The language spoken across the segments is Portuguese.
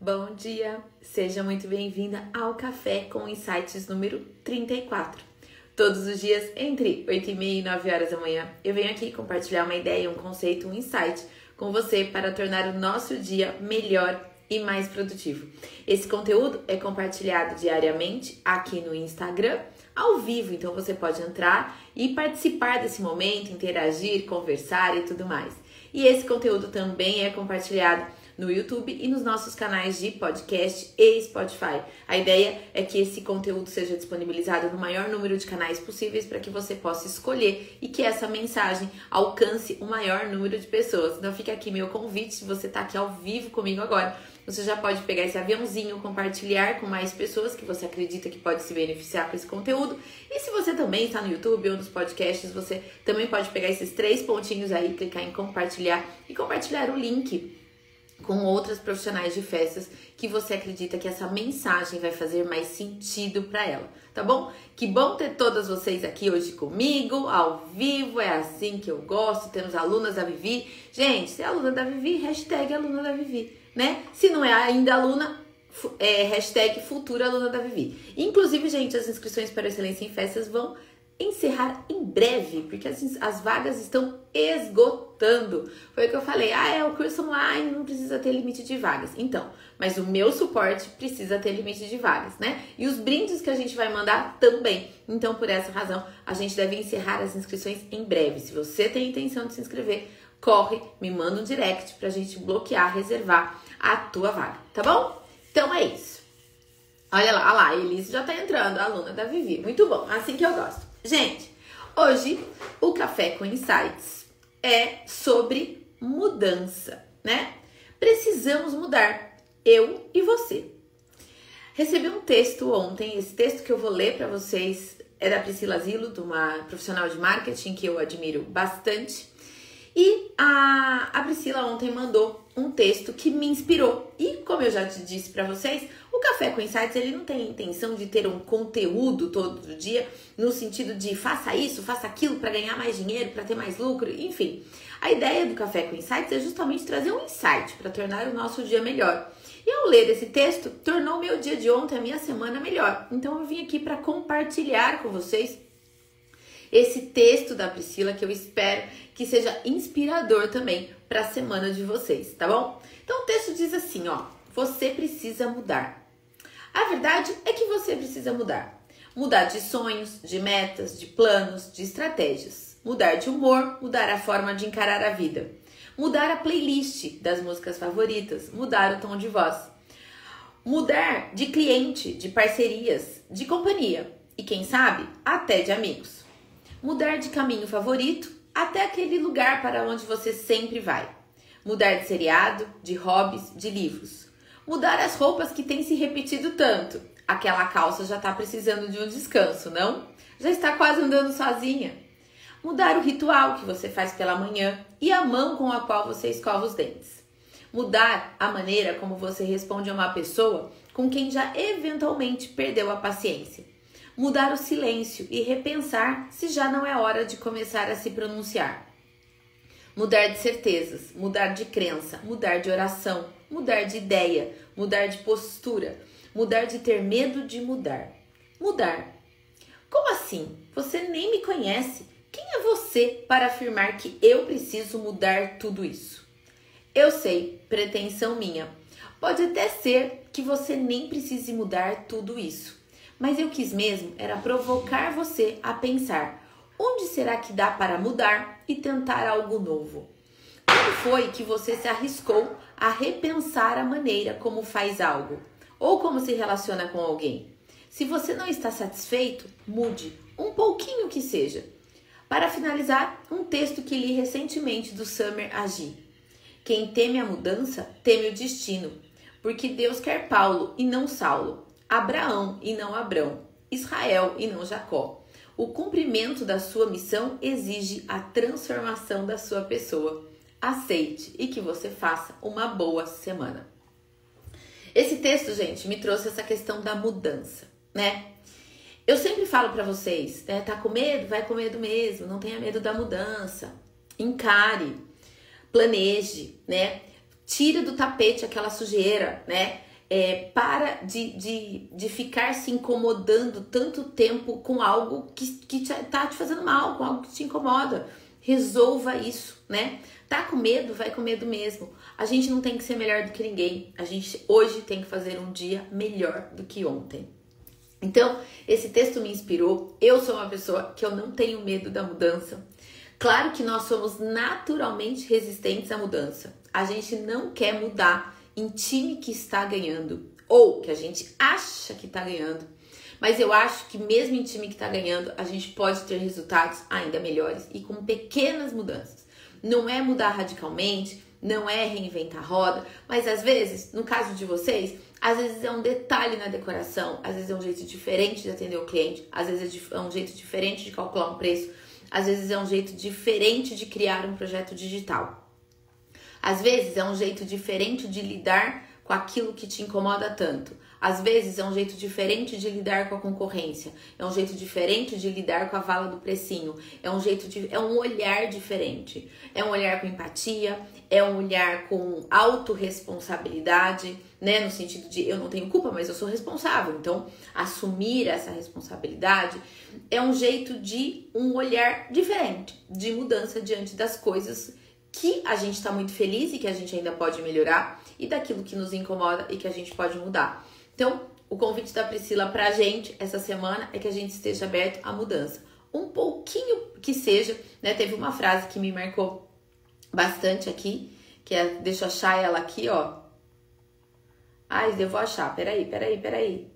Bom dia, seja muito bem-vinda ao Café com Insights número 34. Todos os dias, entre 8 e meia e 9 horas da manhã, eu venho aqui compartilhar uma ideia, um conceito, um insight com você para tornar o nosso dia melhor e mais produtivo. Esse conteúdo é compartilhado diariamente aqui no Instagram, ao vivo, então você pode entrar e participar desse momento, interagir, conversar e tudo mais. E esse conteúdo também é compartilhado no YouTube e nos nossos canais de podcast e Spotify. A ideia é que esse conteúdo seja disponibilizado no maior número de canais possíveis para que você possa escolher e que essa mensagem alcance o maior número de pessoas. Então fica aqui meu convite, se você está aqui ao vivo comigo agora, você já pode pegar esse aviãozinho, compartilhar com mais pessoas que você acredita que pode se beneficiar com esse conteúdo. E se você também está no YouTube ou nos podcasts, você também pode pegar esses três pontinhos aí, clicar em compartilhar e compartilhar o link com outras profissionais de festas que você acredita que essa mensagem vai fazer mais sentido para ela, tá bom? Que bom ter todas vocês aqui hoje comigo, ao vivo, é assim que eu gosto. Temos alunas da Vivi. Gente, se é aluna da Vivi, hashtag aluna da Vivi, né? Se não é ainda aluna, é, hashtag futura aluna da Vivi. Inclusive, gente, as inscrições para Excelência em Festas vão encerrar em breve, porque as, as vagas estão esgotando. Foi o que eu falei, ah, é o curso online, não precisa ter limite de vagas. Então, mas o meu suporte precisa ter limite de vagas, né? E os brindes que a gente vai mandar também. Então, por essa razão, a gente deve encerrar as inscrições em breve. Se você tem intenção de se inscrever, corre, me manda um direct pra gente bloquear, reservar a tua vaga, tá bom? Então é isso. Olha lá, olha lá, a Elise já tá entrando, a aluna da Vivi. Muito bom, assim que eu gosto. Gente, hoje o Café com Insights é sobre mudança, né? Precisamos mudar, eu e você. Recebi um texto ontem, esse texto que eu vou ler para vocês é da Priscila Zilo, de uma profissional de marketing que eu admiro bastante. E a, a Priscila ontem mandou um texto que me inspirou. E como eu já te disse para vocês, o Café com Insights ele não tem a intenção de ter um conteúdo todo dia no sentido de faça isso, faça aquilo para ganhar mais dinheiro, para ter mais lucro, enfim. A ideia do Café com Insights é justamente trazer um insight para tornar o nosso dia melhor. E ao ler esse texto, tornou meu dia de ontem, a minha semana melhor. Então eu vim aqui para compartilhar com vocês esse texto da Priscila que eu espero que seja inspirador também para a semana de vocês, tá bom? Então o texto diz assim, ó: você precisa mudar. A verdade é que você precisa mudar. Mudar de sonhos, de metas, de planos, de estratégias. Mudar de humor, mudar a forma de encarar a vida. Mudar a playlist das músicas favoritas, mudar o tom de voz. Mudar de cliente, de parcerias, de companhia e quem sabe até de amigos mudar de caminho favorito até aquele lugar para onde você sempre vai. Mudar de seriado, de hobbies, de livros. Mudar as roupas que têm se repetido tanto. Aquela calça já está precisando de um descanso, não? Já está quase andando sozinha. Mudar o ritual que você faz pela manhã e a mão com a qual você escova os dentes. Mudar a maneira como você responde a uma pessoa com quem já eventualmente perdeu a paciência mudar o silêncio e repensar se já não é hora de começar a se pronunciar. Mudar de certezas, mudar de crença, mudar de oração, mudar de ideia, mudar de postura, mudar de ter medo de mudar. Mudar. Como assim? Você nem me conhece. Quem é você para afirmar que eu preciso mudar tudo isso? Eu sei, pretensão minha. Pode até ser que você nem precise mudar tudo isso. Mas eu quis mesmo era provocar você a pensar: onde será que dá para mudar e tentar algo novo? Como foi que você se arriscou a repensar a maneira como faz algo ou como se relaciona com alguém? Se você não está satisfeito, mude, um pouquinho que seja. Para finalizar, um texto que li recentemente do Summer Agi. Quem teme a mudança, teme o destino, porque Deus quer Paulo e não Saulo. Abraão e não Abrão, Israel e não Jacó. O cumprimento da sua missão exige a transformação da sua pessoa. Aceite e que você faça uma boa semana. Esse texto, gente, me trouxe essa questão da mudança, né? Eu sempre falo para vocês, né? Tá com medo? Vai com medo mesmo. Não tenha medo da mudança. Encare, planeje, né? Tira do tapete aquela sujeira, né? É, para de, de, de ficar se incomodando tanto tempo com algo que, que te, tá te fazendo mal, com algo que te incomoda. Resolva isso, né? Tá com medo? Vai com medo mesmo. A gente não tem que ser melhor do que ninguém. A gente hoje tem que fazer um dia melhor do que ontem. Então, esse texto me inspirou. Eu sou uma pessoa que eu não tenho medo da mudança. Claro que nós somos naturalmente resistentes à mudança. A gente não quer mudar em time que está ganhando ou que a gente acha que está ganhando. Mas eu acho que mesmo em time que está ganhando, a gente pode ter resultados ainda melhores e com pequenas mudanças. Não é mudar radicalmente, não é reinventar a roda, mas às vezes, no caso de vocês, às vezes é um detalhe na decoração, às vezes é um jeito diferente de atender o cliente, às vezes é um jeito diferente de calcular um preço, às vezes é um jeito diferente de criar um projeto digital. Às vezes é um jeito diferente de lidar com aquilo que te incomoda tanto. Às vezes é um jeito diferente de lidar com a concorrência, é um jeito diferente de lidar com a vala do precinho, é um jeito de é um olhar diferente. É um olhar com empatia, é um olhar com autorresponsabilidade, né, no sentido de eu não tenho culpa, mas eu sou responsável. Então, assumir essa responsabilidade é um jeito de um olhar diferente, de mudança diante das coisas que a gente está muito feliz e que a gente ainda pode melhorar e daquilo que nos incomoda e que a gente pode mudar. Então, o convite da Priscila pra gente essa semana é que a gente esteja aberto à mudança. Um pouquinho que seja, né? Teve uma frase que me marcou bastante aqui, que é, deixa eu achar ela aqui, ó. Ai, eu vou achar, peraí, peraí, peraí.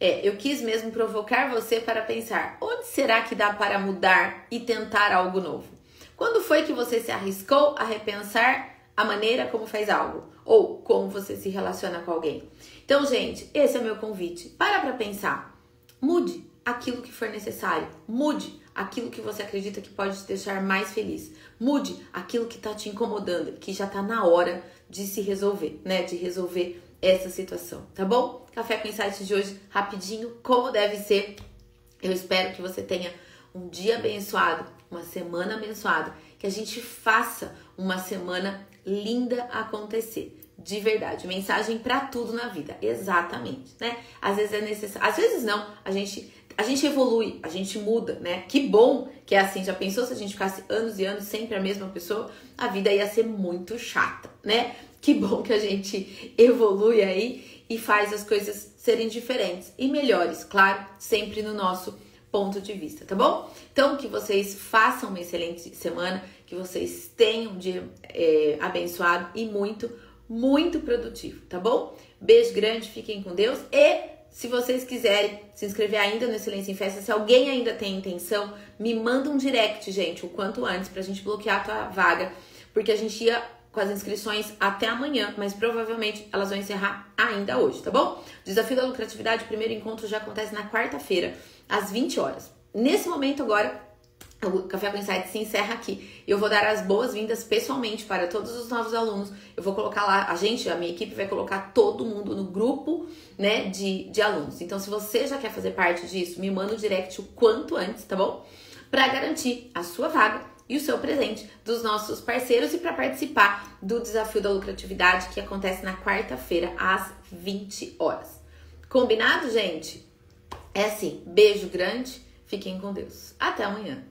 É, eu quis mesmo provocar você para pensar: onde será que dá para mudar e tentar algo novo? Quando foi que você se arriscou a repensar a maneira como faz algo ou como você se relaciona com alguém. Então, gente, esse é o meu convite. Para para pensar. Mude aquilo que for necessário. Mude aquilo que você acredita que pode te deixar mais feliz. Mude aquilo que está te incomodando, que já está na hora de se resolver, né? De resolver essa situação, tá bom? Café com Insights de hoje, rapidinho, como deve ser. Eu espero que você tenha um dia abençoado, uma semana abençoada, que a gente faça uma semana linda acontecer. De verdade, mensagem para tudo na vida, exatamente, né? Às vezes é necessário, às vezes não, a gente a gente evolui, a gente muda, né? Que bom que é assim. Já pensou se a gente ficasse anos e anos sempre a mesma pessoa? A vida ia ser muito chata, né? Que bom que a gente evolui aí e faz as coisas serem diferentes e melhores, claro, sempre no nosso ponto de vista, tá bom? Então, que vocês façam uma excelente semana, que vocês tenham um dia é, abençoado e muito, muito produtivo, tá bom? Beijo grande, fiquem com Deus e se vocês quiserem se inscrever ainda no Excelência em Festa, se alguém ainda tem intenção, me manda um direct, gente, o quanto antes, pra gente bloquear a tua vaga, porque a gente ia com as inscrições até amanhã, mas provavelmente elas vão encerrar ainda hoje, tá bom? Desafio da Lucratividade, primeiro encontro já acontece na quarta-feira, às 20 horas. Nesse momento agora, o Café com Insight se encerra aqui. Eu vou dar as boas-vindas pessoalmente para todos os novos alunos. Eu vou colocar lá, a gente, a minha equipe vai colocar todo mundo no grupo, né, de, de alunos. Então, se você já quer fazer parte disso, me manda o direct o quanto antes, tá bom? Para garantir a sua vaga e o seu presente dos nossos parceiros e para participar do desafio da lucratividade que acontece na quarta-feira às 20 horas. Combinado, gente? É assim, beijo grande, fiquem com Deus. Até amanhã.